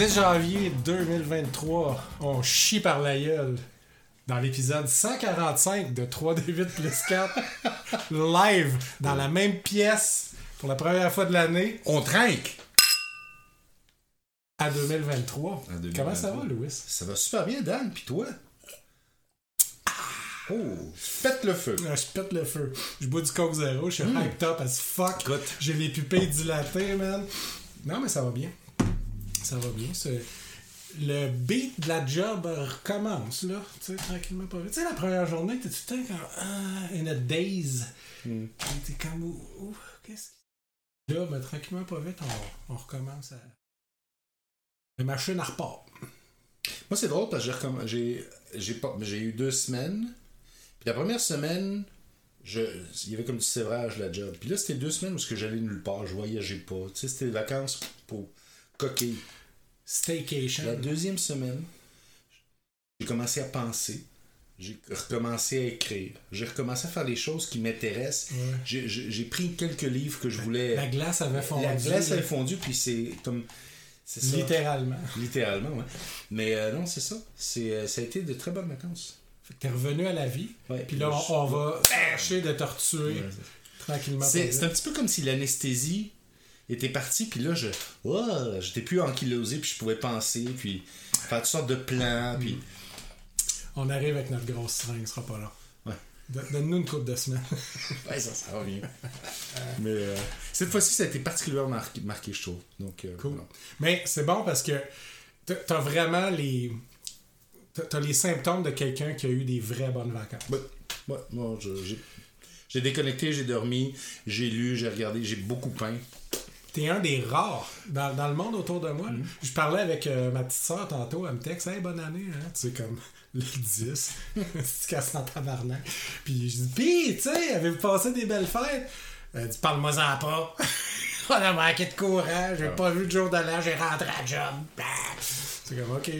10 janvier 2023, on chie par la gueule dans l'épisode 145 de 3D8 plus 4, live, dans la même pièce, pour la première fois de l'année, On trinque! à 2023. À 2023. Comment ça va, Louis? Ça va super bien, Dan, pis toi? Oh, pète le feu. Ah, je pète le feu. Je bois du Coke Zero, je suis hyped up as fuck. J'ai les pupilles dilatées, man. Non, mais ça va bien. Ça va bien. Le beat de la job recommence, là. Tu sais, tranquillement, pas vite. Tu sais, la première journée, t'es tout le temps comme. Ah, in a daze. Hmm. T'es comme. Qu'est-ce qui. Là, ben, tranquillement, pas vite, on, on recommence à. La machine à repart. Moi, c'est drôle parce que j'ai eu deux semaines. Puis la première semaine, je, il y avait comme du sévrage la job. Puis là, c'était deux semaines où j'allais nulle part, je voyageais pas. Tu sais, c'était des vacances pour coquille. Staycation. La deuxième semaine, j'ai commencé à penser. J'ai recommencé à écrire. J'ai recommencé à faire des choses qui m'intéressent. Ouais. J'ai- pris quelques livres que je voulais. La glace avait fondu. La glace avait fondu, puis c'est comme. Ça. Littéralement. Littéralement, ouais. Mais euh, non, c'est ça. C'est, euh, ça a été de très bonnes vacances. Fait que t'es revenu à la vie. Ouais, Puis là, on, on va chercher de te retuer Ouais, tranquillement. C'est un petit peu comme si l'anesthésie était partie, puis là, je, oh, j'étais plus ankylosé, puis je pouvais penser, puis faire toutes sortes de plans, puis... vite. On arrive avec notre grosse seringue, ce sera pas long. Ouais. Don- Donne-nous une coupe de semaine. Ouais, ça, ça revient. Mais euh, cette fois-ci, ça a été particulièrement marqué, marqué, je trouve. Donc, euh, Cool. voilà. Mais c'est bon parce que t'as- vraiment les. t'as- les symptômes de quelqu'un qui a eu des vraies bonnes vacances. Ouais, ouais, moi, j'ai déconnecté, j'ai dormi, j'ai lu, j'ai regardé, j'ai beaucoup peint. T'es un des rares dans, dans le monde autour de moi. Mm-hmm. Je parlais avec euh, ma petite soeur tantôt, elle me texte Hey, bonne année, hein? Tu sais, comme le 10. tu casses en tabarnak. Puis je dis Pis, tu sais, avez-vous passé des belles fêtes? Elle dit Parle-moi-en pas. On a manqué de courant, j'ai pas vu le jour de l'an, j'ai rentré à job. Bah. C'est comme OK,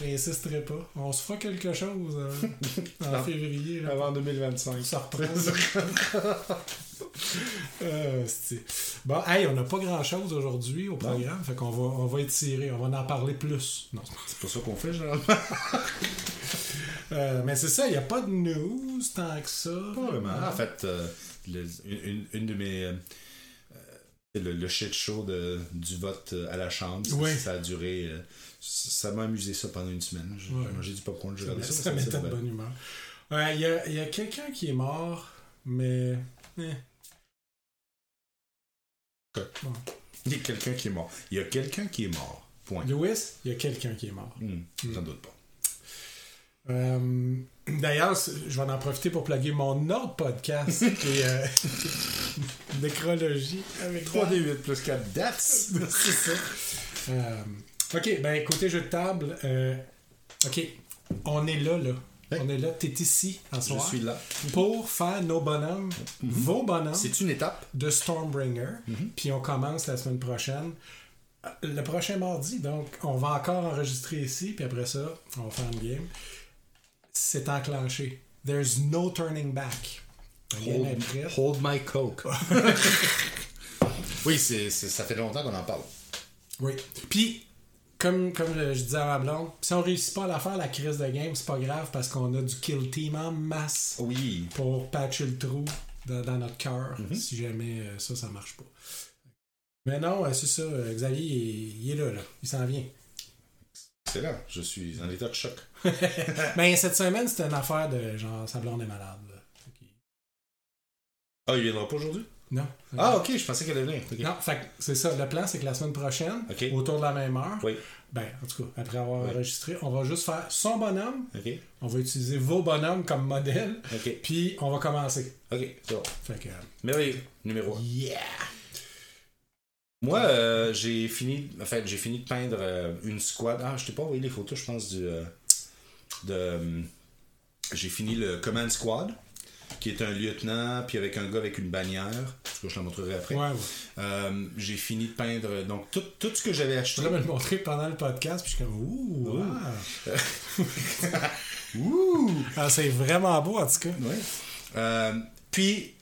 j'insisterai pas. On se fera quelque chose euh, en février. Avant 2025. Ça reprend. Euh, c'est- bon, hey, on n'a pas grand chose aujourd'hui au programme, fait qu'on va, on va étirer, on va en parler plus. Non, c'est pas- ça qu'on fait, généralement. Euh, mais c'est ça, il n'y a pas de news tant que ça. Pas vraiment. En fait, euh, le- une, une de mes. euh, le, le shit show de, du vote à la Chambre, ça- Oui. ça a duré. ça m'a amusé ça pendant une semaine. J'ai Ouais. mangé du popcorn, j'ai regardé ça. ça ça mettait de bonne humeur. Ouais, Il y a, y a quelqu'un qui est mort, mais. eh. Bon. Il y a quelqu'un qui est mort. Il y a quelqu'un qui est mort. Point. Lewis, il y a quelqu'un qui est mort. Hmm, J'en doute pas. Euh, D'ailleurs, je vais en profiter pour plugger mon autre podcast qui est euh, Nécrologie avec 3D8 plus 4 dates. C'est ça. Euh, ok, ben côté jeu de table, euh, ok, on est là, là. On est là, t'es ici en Je soir suis là. pour faire nos bonhommes, vos bonhommes C'est une étape. de Stormbringer. Puis on commence la semaine prochaine. Euh, Le prochain mardi, donc on va encore enregistrer ici, puis après ça, on va faire une game. C'est enclenché. There's no turning back. Hold, hold my coke. oui, c'est- ça fait longtemps qu'on en parle. Oui. Puis, comme, comme je, je disais à ma blonde, si on réussit pas à la faire, la crise de game, c'est pas grave parce qu'on a du kill team en masse Oui. pour patcher le trou dans, dans notre cœur Mhm. si jamais euh, ça, ça marche pas. Mais non, euh, c'est ça. euh, Xavier, il, est- il est là, là. Il s'en vient. C'est là. Je suis en état de choc. Mais cette semaine, c'était une affaire de genre, sa blonde est malade. là. Ah, il viendra pas aujourd'hui? Non. Ah, ok, je pensais qu'elle allait venir. Ok. Non, c'est ça. Le plan, c'est que la semaine prochaine, autour de la même heure, Oui. ben, en tout cas, après avoir Oui. enregistré, on va juste faire son bonhomme, on va utiliser vos bonhommes comme modèle, puis on va commencer. Ok, c'est bon. Fait que, Merveilleux. Numéro 1. yeah! Moi, euh, j'ai fini, en fait, j'ai fini de peindre euh, une squad. Ah, je t'ai pas envoyé les photos, je pense, du. euh, de, euh, j'ai fini le Command Squad, qui est un lieutenant, puis avec un gars avec une bannière. En tout cas, je te la montrerai après. Ouais, ouais. Euh, j'ai fini de peindre donc tout, tout ce que j'avais Je acheté. voudrais me le montrer pendant le podcast, puis je suis comme, ouh, wow. Ouh! Ah, c'est vraiment beau, en tout cas. Ouais. Euh, puis,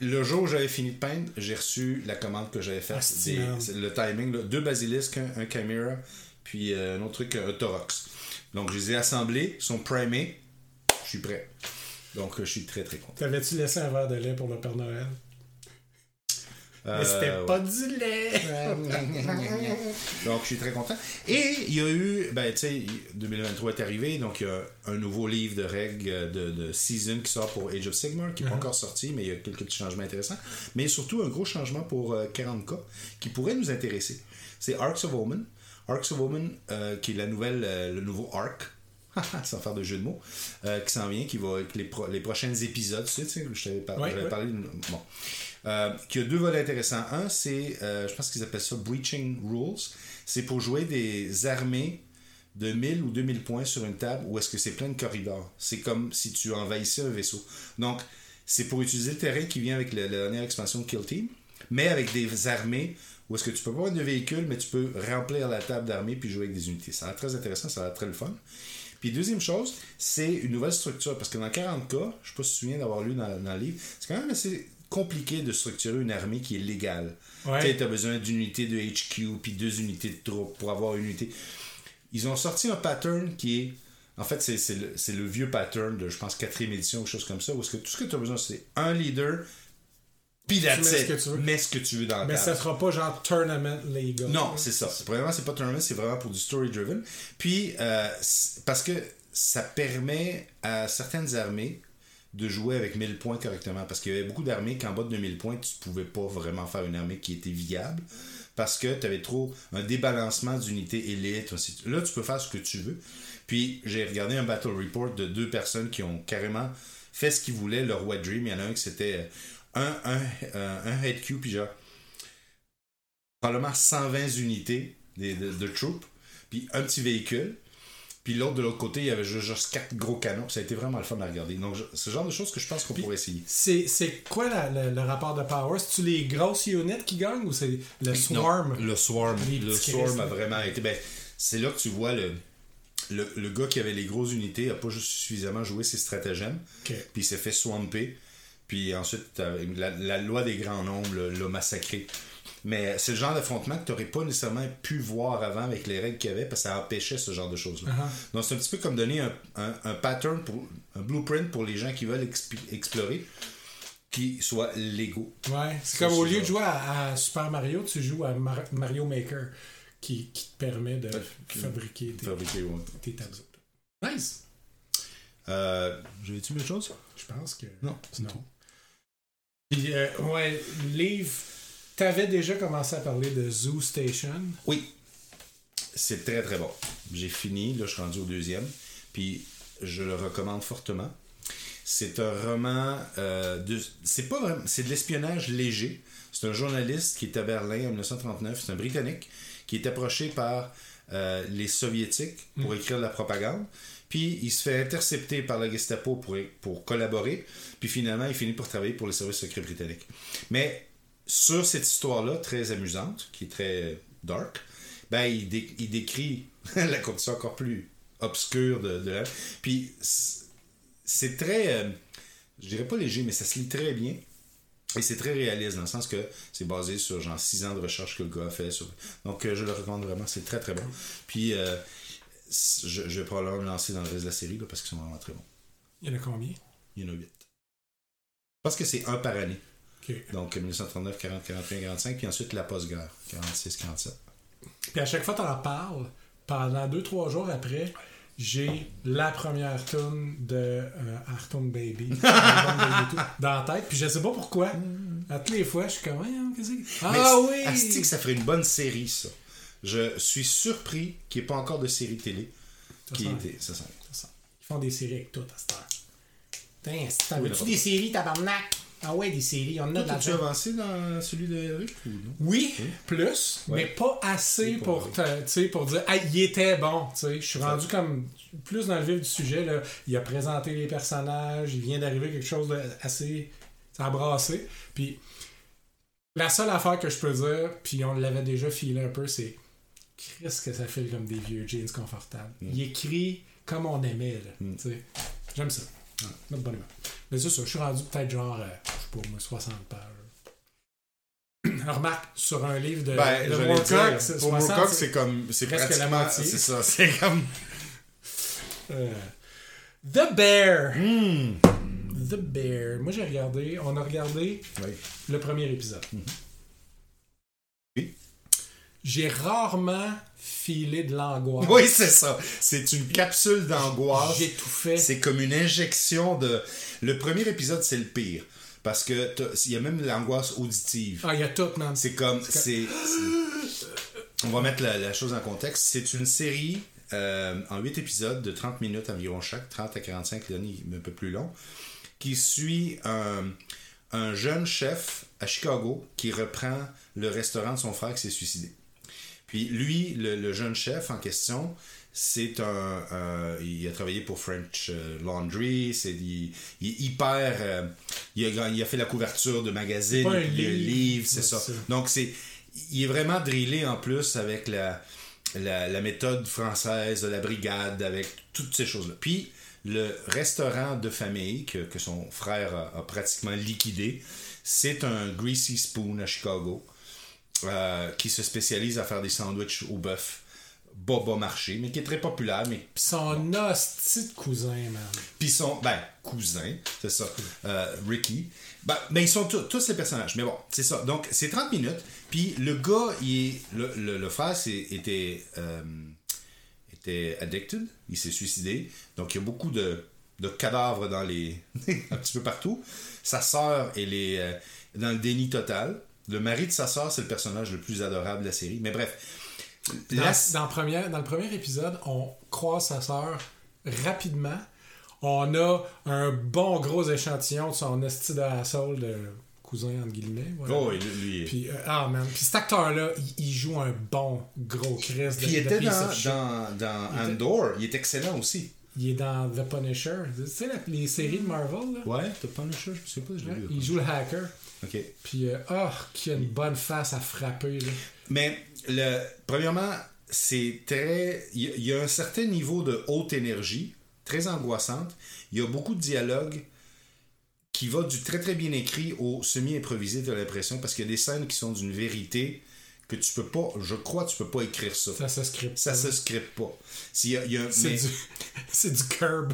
le jour où j'avais fini de peindre, j'ai reçu la commande que j'avais faite. C'est le timing, là, deux basilisques, un, un chimera, puis euh, un autre truc, un Torox. Donc, je les ai assemblés, ils sont primés, je suis prêt. Donc, je suis très très content. T'avais-tu laissé un verre de lait pour le Père Noël? Euh, Mais c'était pas du lait! Donc, je suis très content. Et il y a eu, ben, tu sais, 2023 est arrivé, donc il y a un nouveau livre de règles de, de Season qui sort pour Age of Sigmar, qui n'est pas Uh-huh. encore sorti, mais il y a quelques petits changements intéressants. Mais surtout, un gros changement pour euh, 40K qui pourrait nous intéresser. C'est Arcs of Omen. Arcs of Omen, euh, qui est la nouvelle, euh, le nouveau arc. sans faire de jeu de mots, euh, qui s'en vient, qui va avec les, pro- les prochains épisodes, tu sais, tu sais, je t'avais par- Ouais, j'avais ouais. parlé de- Bon. Euh, qui a deux volets intéressants. Un, c'est, euh, je pense qu'ils appellent ça Breaching Rules. C'est pour jouer des armées de 1000 ou 2000 points sur une table où est-ce que c'est plein de corridors. C'est comme si tu envahissais un vaisseau. Donc, c'est pour utiliser le terrain qui vient avec la, la dernière expansion de Kill Team, mais avec des armées où est-ce que tu peux pas avoir de véhicule, mais tu peux remplir la table d'armée puis jouer avec des unités. Ça a l'air très intéressant, ça a l'air très le fun. Puis deuxième chose, c'est une nouvelle structure. Parce que dans 40K, je ne sais pas si souviens d'avoir lu dans, dans le livre, c'est quand même assez compliqué de structurer une armée qui est légale. Ouais. Tu as besoin d'une unité de HQ puis deux unités de troupes pour avoir une unité. Ils ont sorti un pattern qui est. En fait, c'est le, vieux pattern de, je pense, quatrième édition ou chose comme ça, où que tout ce que tu as besoin, c'est un leader, puis mets that's ce it. que tu veux. Mets ce que tu veux dans la Mais table. ça sera pas genre tournament legal. Non, c'est ça. Premièrement, c'est pas tournament, c'est vraiment pour du story driven. Puis, euh, parce que ça permet à certaines armées de jouer avec 1000 points correctement. Parce qu'il y avait beaucoup d'armées qu'en bas de 2000 points, tu pouvais pas vraiment faire une armée qui était viable. Parce que tu avais trop un débalancement d'unités élites. Là, tu peux faire ce que tu veux. Puis, j'ai regardé un battle report de deux personnes qui ont carrément fait ce qu'ils voulaient, leur wet dream. Il y en a un qui c'était un, un, un, un head Q, puis genre probablement 120 unités de, de, de troupes, puis un petit véhicule. Puis l'autre, de l'autre côté, il y avait juste, juste quatre gros canons. Ça a été vraiment le fun à regarder. Donc, je- c'est le genre de choses que je pense qu'on pourrait essayer. C'est, quoi la- la- le rapport de power? C'est-tu les grosses units qui gagnent ou c'est le swarm? Non, le swarm. Le swarm a vraiment été. Ben, c'est là que tu vois le, le, le gars qui avait les grosses unités a pas juste suffisamment joué ses stratagèmes. Puis il s'est fait swamper. Puis ensuite, la, la loi des grands nombres l'a- massacré. Mais c'est le genre d'affrontement que tu n'aurais pas nécessairement pu voir avant avec les règles qu'il y avait parce que ça empêchait ce genre de choses-là. Uh-huh. Donc c'est un petit peu comme donner un, un- un pattern, pour, un blueprint pour les gens qui veulent explorer qui soit légaux. Ouais, c'est comme au lieu de jouer à, à Super Mario, tu joues à Mar- Mario Maker qui, qui te permet de fabriquer tes, Fabriquer, ouais. tes tableaux. Nice! Euh, J'avais-tu autre chose? Je pense que. Non, c'est tout. Puis, euh, livre. T'avais déjà commencé à parler de Zoo Station? Oui. C'est très très bon. J'ai fini, là je suis rendu au deuxième. Puis je le recommande fortement. C'est un roman euh, de. C'est pas vraiment. C'est de l'espionnage léger. C'est un journaliste qui est à Berlin en 1939. C'est un Britannique qui est approché par euh, les Soviétiques pour écrire de la propagande. Puis il se fait intercepter par la Gestapo pour, pour collaborer. Puis finalement, il finit pour travailler pour les services secrets britanniques. Mais sur cette histoire-là, très amusante, qui est très dark, ben, il, dé- il décrit la condition encore plus obscure de, de la... Puis c'est très... euh, je dirais pas léger, mais ça se lit très bien. Et c'est très réaliste dans le sens que c'est basé sur genre 6 ans de recherche que le gars a fait. Sur... Donc euh, je le recommande vraiment, c'est très très bon. Puis euh, je, je vais probablement me lancer dans le reste de la série là, parce qu'ils sont vraiment très bons. Il y en a combien? Il y en a 8. Je pense que c'est un par année. Donc 1939, 40, 41, 45, puis ensuite la post-guerre, 46, 47. Puis à chaque fois que t'en parles, pendant 2-3 jours après, j'ai la première tune de euh, Baby, dans la tête. Puis je sais pas pourquoi. À toutes les fois, je suis comme, qu'est-ce que. Mais Ah oui! asti que ça ferait une bonne série, ça? Je suis surpris qu'il n'y ait pas encore de série télé Ça qui était. Ça sent. ça. Ils font des séries avec tout à cette heure. Putain, si Oui, n'importe des séries, tabarnak? Ah ouais, des séries, on en a de As-tu avancé dans celui de Eric? Ou non? Oui, plus, Ouais. mais pas assez pour, te- pour dire, ah, il était bon. tu sais. Je suis rendu comme plus dans le vif du sujet. Là. Il a présenté les personnages, il vient d'arriver quelque chose d'assez embrassé. Puis la seule affaire que je peux dire, puis on l'avait déjà filé un peu, c'est Chris que ça file comme des vieux jeans confortables. Mm. Il écrit comme on aimait. Là, Mm. tu sais. J'aime ça. Notre bonne humeur. Mais c'est ça, je suis rendu peut-être genre, euh, je sais pas moi, 60 pages. Remarque, sur un livre de, Ben, de Moorcock, dire, c'est pour 60, Moorcock, c'est comme. C'est presque la moitié. C'est ça, c'est comme. Euh, The Bear. Hmm. The Bear. Moi, j'ai regardé, on a regardé Oui. le premier épisode. Oui. J'ai rarement filé de l'angoisse. Oui, c'est ça. C'est une capsule d'angoisse. J'ai tout fait. C'est comme une injection de. Le premier épisode, c'est le pire. Parce que il y a même l'angoisse auditive. Ah, il y a tout, man. C'est comme. c'est On va mettre la, la chose en contexte. C'est une série euh, en 8 épisodes de 30 minutes environ chaque, 30 à 45, le dernier un peu plus long, qui suit un, un jeune chef à Chicago qui reprend le restaurant de son frère qui s'est suicidé. Puis lui, le, le jeune chef en question, c'est un, un- Il a travaillé pour French euh, Laundry, c'est, il, il est hyper. euh, il, a, il a fait la couverture de magazines, un livre. livre, c'est ça. Donc c'est. Il est vraiment drillé en plus avec la, la, la méthode française de la brigade, avec toutes ces choses-là. Puis le restaurant de famille que, que son frère a, a pratiquement liquidé, c'est un Greasy Spoon à Chicago euh, qui se spécialise à faire des sandwichs au bœuf bas marché, mais qui est très populaire, mais Pis son hostie de cousin, man. puis son ben cousin, c'est ça, euh, Ricky. Ben, mais ils sont tous, tous les personnages. Mais bon, c'est ça. Donc c'est 30 minutes. Puis le gars, il est, le, le, le frère c'est, était euh, était addicted, il s'est suicidé. Donc il y a beaucoup de, de cadavres dans les un petit peu partout. Sa sœur, elle est euh, dans le déni total. Le mari de sa sœur, c'est le personnage le plus adorable de la série. Mais bref. Dans, la- dans, le premier, dans le premier épisode, on croise sa sœur rapidement. On a un bon gros échantillon de son esti de asshole de cousin, entre guillemets. voilà. Oh, lui, lui- Puis, euh, ah man, puis cet acteur-là, il, il joue un bon gros Chris de, il était dans, dans, dans Il était- Andor, il est excellent aussi. Il est dans The Punisher. Tu sais, la- les séries de Marvel, là? Ouais, le chat, je sais pas, je l'ai Ouais, vu. il joue le hacker. Ok. Puis, euh, ah, qui a une bonne face à frapper, là. Mais, le, premièrement, c'est très. Il y, a- il y a un certain niveau de haute énergie, très angoissante. Il y a beaucoup de dialogue qui va du très très bien écrit au semi-improvisé, t'as l'impression, parce qu'il y a des scènes qui sont d'une vérité que tu peux pas, je crois, tu peux pas écrire ça. Ça se script. Ça se scripte pas. Y a- y a- C'est mais- du, c'est du curb.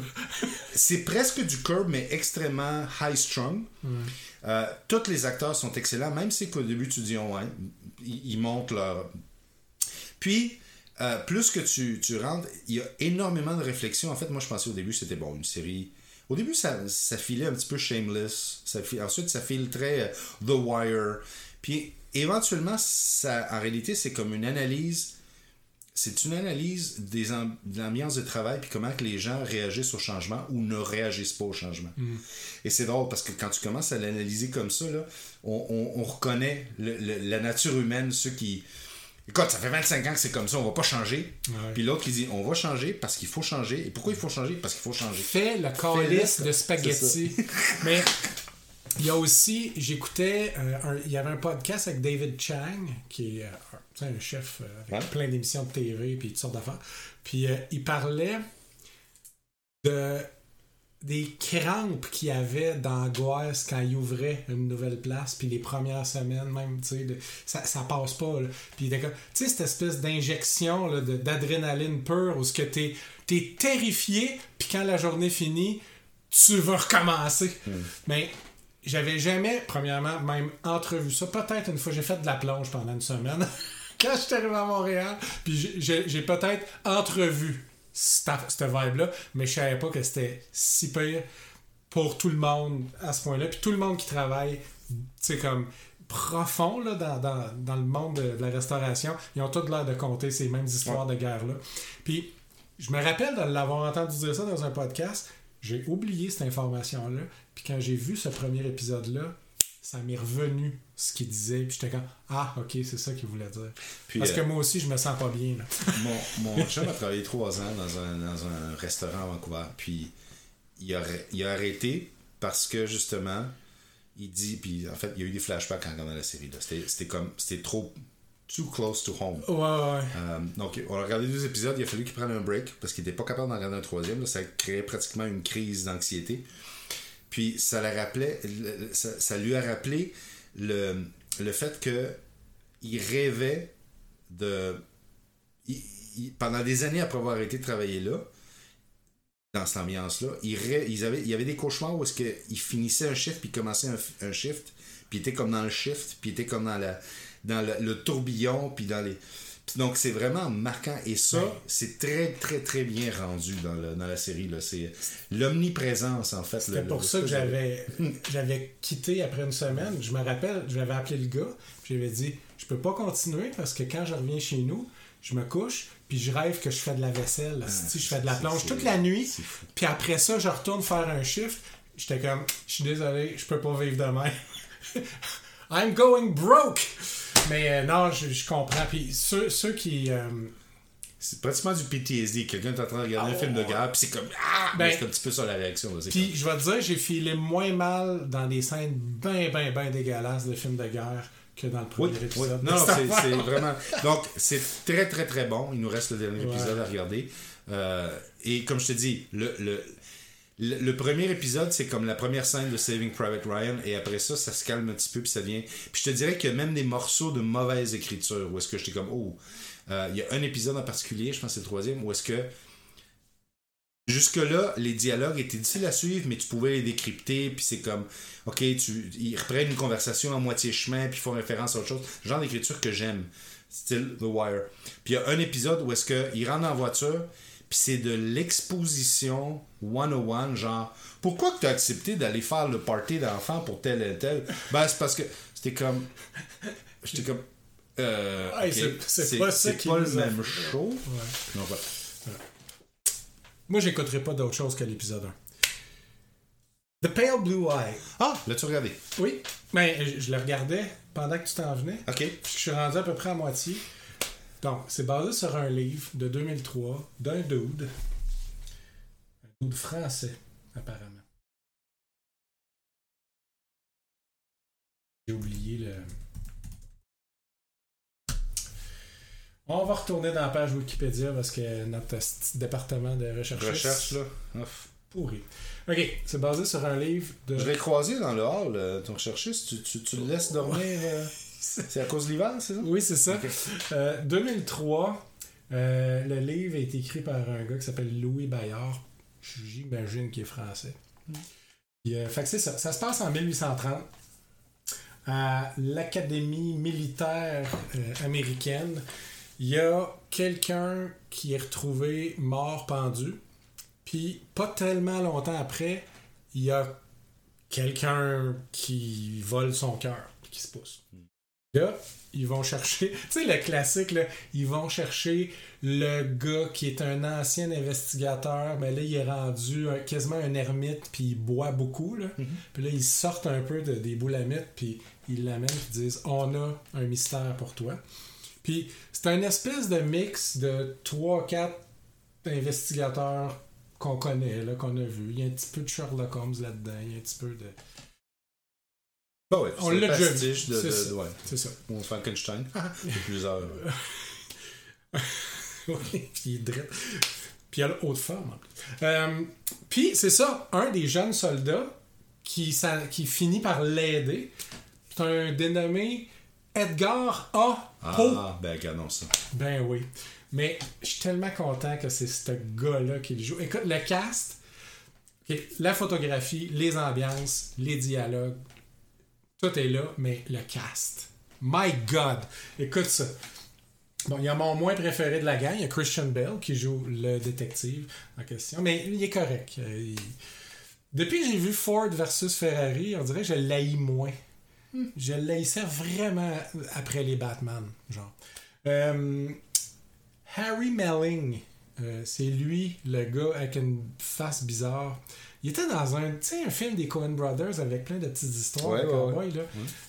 C'est presque du curb, mais extrêmement high strung. Euh, tous les acteurs sont excellents, même si qu'au début tu dis, oh, ouais, ils, ils montent leur. Puis, euh, plus que tu, tu rentres, il y a énormément de réflexion. En fait, moi, je pensais au début, c'était bon, une série. Au début, ça, ça filait un petit peu shameless. Ensuite, ça file très euh, The Wire. Puis, éventuellement, ça, en réalité, c'est comme une analyse c'est une analyse des de l'ambiance de travail puis comment que les gens réagissent au changement ou ne réagissent pas au changement. Et c'est drôle parce que quand tu commences à l'analyser comme ça, là, on, on- on reconnaît le- le- la nature humaine, ceux qui... Écoute, ça fait 25 ans que c'est comme ça, on va pas changer. Ouais. Puis l'autre qui dit, on va changer parce qu'il faut changer. Et pourquoi il faut changer? Parce qu'il faut changer. Fait le calice de spaghetti. Mais il y a aussi, j'écoutais, euh, il y avait un podcast avec David Chang, qui est euh, sais, un chef euh, avec Ouais. plein d'émissions de TV puis toutes sortes d'affaires. Puis euh, il parlait de des crampes qu'il y avait d'angoisse quand il ouvrait une nouvelle place, puis les premières semaines même, tu sais, ça, ça passe pas. là. Puis tu sais, cette espèce d'injection d'adrénaline pure où ce que t'es es terrifié, puis quand la journée finit, tu veux recommencer. Mais j'avais jamais, premièrement, même entrevu ça. Peut-être une fois, j'ai fait de la plonge pendant une semaine. quand je suis arrivé à Montréal, puis j'ai- peut-être entrevu cette, vibe-là, mais je savais pas que c'était si pire pour tout le monde à ce point-là. Puis tout le monde qui travaille, comme profond là, dans, dans- dans le monde de, de la restauration, ils ont tous l'air de compter ces mêmes histoires de guerre-là. Puis je me rappelle de l'avoir entendu dire ça dans un podcast. J'ai oublié cette information-là. Puis quand j'ai vu ce premier épisode-là, ça m'est revenu ce qu'il disait. Puis j'étais comme Ah, ok, c'est ça qu'il voulait dire. Puis, Parce euh, que moi aussi, je me sens pas bien. Là. mon, mon chum a travaillé trois ans dans un, dans un restaurant à Vancouver. Puis il a, il a arrêté parce que justement, il dit. Puis en fait, il y a eu des flashbacks en regardant la série. là. C'était c'était comme. C'était trop. Too close to home. Ouais, ouais. Euh, donc, on a regardé deux épisodes. Il a fallu qu'il prenne un break parce qu'il n'était pas capable d'en regarder un troisième. là. ça créait pratiquement une crise d'anxiété. Puis, ça, la rappelait, ça, ça lui a rappelé le, le fait que il rêvait de. pendant des années après avoir de travailler là, dans cette ambiance-là, il, il y avait des cauchemars où est-ce finissait un shift puis il commençait un, un shift, puis était comme dans le shift, puis était comme dans, la, dans le tourbillon, puis dans les. Donc c'est vraiment marquant et ça, c'est très très très bien rendu dans, le- dans la série. là. C'est l'omniprésence en fait. C'était le- pour le- ça que j'avais j'avais quitté après une semaine. Je me rappelle, je l'avais appelé le gars, puis j'avais dit Je peux pas continuer parce que quand je reviens chez nous, je me couche, puis je rêve que je fais de la vaisselle. si je fais de la c'est- plonge c'est- toute la nuit, c'est puis après ça, je retourne faire un shift. J'étais comme Je suis désolé, je peux pas vivre de même. I'm going broke! Mais euh, non, je, je comprends. Puis ceux, ceux qui. euh, C'est pratiquement du PTSD. Quelqu'un est en train de regarder Ah, un film de guerre, puis c'est comme. Ah! Ben, c'est un petit peu ça la réaction. Puis je vais te dire, j'ai filé moins mal dans des scènes ben, ben, ben dégueulasses de films de guerre que dans le premier oui. épisode. Non, c'est vraiment. Donc, c'est très, très, très bon. Il nous reste le dernier Ouais. épisode à regarder. Euh, et comme je te dis, le, le, le, premier épisode, c'est comme la première scène de Saving Private Ryan. Et après ça, ça se calme un petit peu, puis ça devient. Puis je te dirais qu'il y a même des morceaux de mauvaise écriture où est-ce que j'étais comme, oh. Euh, il y a un épisode en particulier, je pense que c'est le troisième, où est-ce que. Jusque-là, les dialogues étaient difficiles à suivre, mais tu pouvais les décrypter, puis c'est comme, ok, tu, ils reprennent une conversation à moitié chemin, puis font référence à autre chose. Genre d'écriture que j'aime, style The Wire. Puis il y a un épisode où est-ce qu'ils rentrent en voiture, puis c'est de l'exposition 101, genre, pourquoi que tu as accepté d'aller faire le party d'enfants pour tel et tel? Ben, c'est parce que c'était comme, j'étais comme, euh, Hey, c'est- pas ça qui pas le même fait. show. Ouais. Non. Moi, j'écouterai pas d'autre chose que l'épisode 1. The Pale Blue Eye. Ah, l'as-tu regardé? Oui, mais je, je le regardais pendant que tu t'en venais. Ok. Je suis rendu à peu près à moitié. Donc, c'est basé sur un livre de 2003 d'un dude. Un dude français, apparemment. J'ai oublié le. On va retourner dans la page Wikipédia parce que notre département de recherche Recherche, là. Ouf. pourri. Ok, c'est basé sur un livre de. Je l'ai croisé dans le hall, euh, ton recherchiste. Tu, tu, tu le laisses dormir. euh, C'est à cause de l'hiver, c'est ça? Oui, c'est ça. Ok. Euh, 2003, euh, le livre a été écrit par un gars qui s'appelle Louis Bayard. J'imagine qu'il est français. Euh, fait que c'est ça. Ça se passe en 1830 à l'Académie militaire euh, américaine. Il y a quelqu'un qui est retrouvé mort pendu. Puis, pas tellement longtemps après, il y a quelqu'un qui vole son cœur, qui se pousse. Là, ils vont chercher, tu sais, le classique, là, ils vont chercher le gars qui est un ancien investigateur, mais là, il est rendu un- quasiment un ermite, puis il boit beaucoup, là. Puis là, ils sortent un peu de, des boulamites, puis ils l'amènent, puis ils disent On a un mystère pour toi. Puis c'est un espèce de mix de 3-4 investigateurs qu'on connaît, là, qu'on a vu. Il y a un petit peu de Sherlock Holmes là-dedans, il y a un petit peu de. Bah ouais, On l'a le déjà vu. de, C'est ça. de- ouais. Ça. Ou Frankenstein. Il y a plusieurs. Oui, puis il est. Puis il a haute forme. Euh, puis c'est ça, un des jeunes soldats qui, ça- qui finit par l'aider, c'est un dénommé Edgar A. Poe. Ah, ben, regardons ça. Ben oui. Mais je suis tellement content que c'est ce gars-là qui le joue. Écoute, le cast, la photographie, les ambiances, les dialogues, tout est là, mais le cast. My God! Écoute ça. Bon, il y a mon moins préféré de la gang, il y a Christian Bell qui joue le détective en question, mais il est correct. Euh, Depuis que j'ai vu Ford versus Ferrari, on dirait que je l'haïs moins. Je l'haïssais vraiment après les Batman, genre. Euh, Harry Melling, euh, c'est lui, le gars avec une face bizarre. Il était dans un, un film des Coen Brothers avec plein de petites histoires Ouais, de ouais.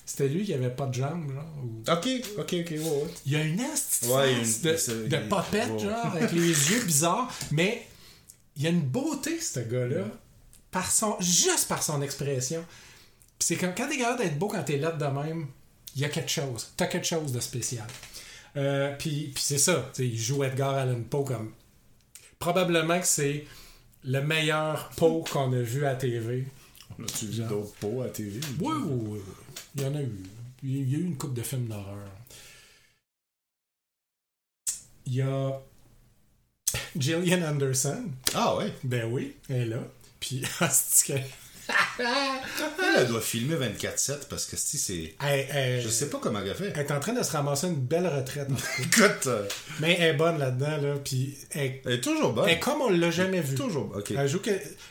C'était lui qui avait pas de jambes, genre. ou- Ok, ok, ok. Il y a une astuce de, de il- popette, genre, avec les yeux bizarres, mais il y a une beauté, ce gars-là, par son, juste par son expression. Puis c'est comme quand t'es capable d'être beau quand t'es là de même, il y a quelque chose. T'as quelque chose de spécial. Euh, puis puis c'est ça, il joue Edgar Allan Poe comme. Probablement que c'est le meilleur Poe qu'on a vu à TV. On a-tu vu d'autres pots à TV? Oui, oui, oui. oui. Il y en a eu. il y a eu une coupe de films d'horreur. Il y a Gillian Anderson. Ah ouais. Ben oui, elle est là. Puis, que- Elle, elle doit filmer 24-7 parce que si c'est. Je sais pas comment elle a fait. elle est en train de se ramasser une belle retraite. Écoute, euh, Mais elle est bonne là-dedans, là. Puis, elle, elle est toujours bonne. elle est comme on l'a jamais vu. Toujours. Ok. Elle joue que.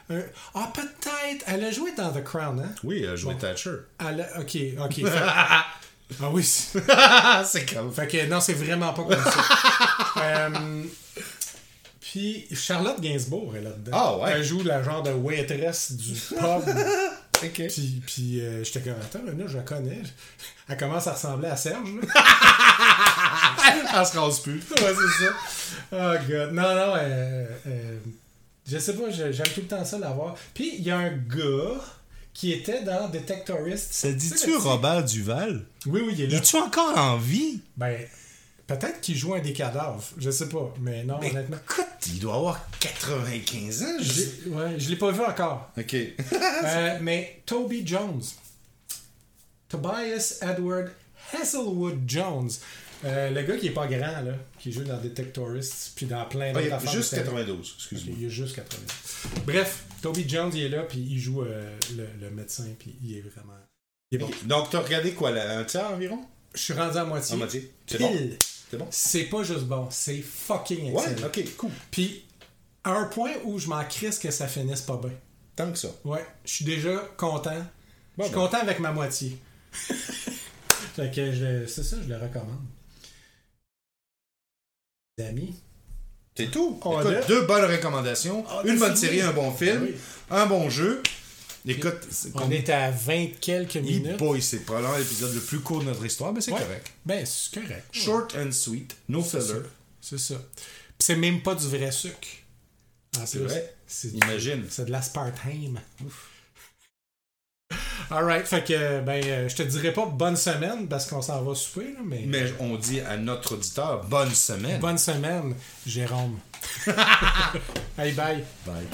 un- Ah, peut-être. Elle a joué dans The Crown, hein? Oui, elle a joué Bon. Thatcher. Elle a- Ok, ok. Fait- Ah oui. c'est- c'est comme. Fait que non, c'est vraiment pas comme ça. Euh, Puis Charlotte Gainsbourg est là-dedans. Ah, ouais. Elle joue la genre de waitress du pub. Ok. Puis, puis euh, j'étais comme, attends, là, je la connais. Elle commence à ressembler à Serge. Elle se rase plus. ouais, c'est ça. Oh, God. Non, non, euh, euh, je sais pas, j'aime tout le temps ça la voir. Puis il y a un gars qui était dans Detectorist. Ça Tu sais, le petit- Robert Duval? Oui, oui, il est là. Es-tu encore en vie? Ben, peut-être qu'il joue un des cadavres. Je sais pas, mais non, Mais honnêtement. écoute, il doit avoir 95 ans. je ouais, je l'ai pas vu encore. Ok. Euh, mais Toby Jones. Tobias Edward Hazelwood Jones. Euh, le gars qui est pas grand, là, qui joue dans Detectorist, puis dans plein Ah, d'autres il y a affaires. juste de télé. 92, Ok, excuse-moi. il a juste 80. Bref, Toby Jones, il est là, puis il joue euh, le, le médecin, puis il est vraiment. Il est bon. Donc, t'as regardé quoi, là, un tiers environ? Je suis rendu à moitié. À moitié. C'est bon. C'est bon? C'est pas juste bon, c'est fucking Ouais, excellent. ok, cool. Puis, à un point où je m'en crisse que ça finisse pas bien. Tant que ça. Ouais, je suis déjà content. Bon, je suis ben. content avec ma moitié. fait que je- c'est ça, je le recommande. Les amis. C'est tout. On Écoute, a- deux bonnes recommandations, On a une bonne série, un bon film, Oui. un bon jeu. Écoute, On est à 20 quelques minutes. boy, c'est probablement l'épisode le plus court de notre histoire, mais c'est Ouais. correct. Ben, c'est correct. Short and sweet, no filler. C'est ça. Puis c'est même pas du vrai sucre. C'est vrai. Imagine. C'est de l'aspartame. Alright, fait que ben euh, je te dirai pas bonne semaine parce qu'on s'en va souper, là, mais, Mais on dit à notre auditeur, bonne semaine. bonne semaine, Jérôme. hey bye. Bye.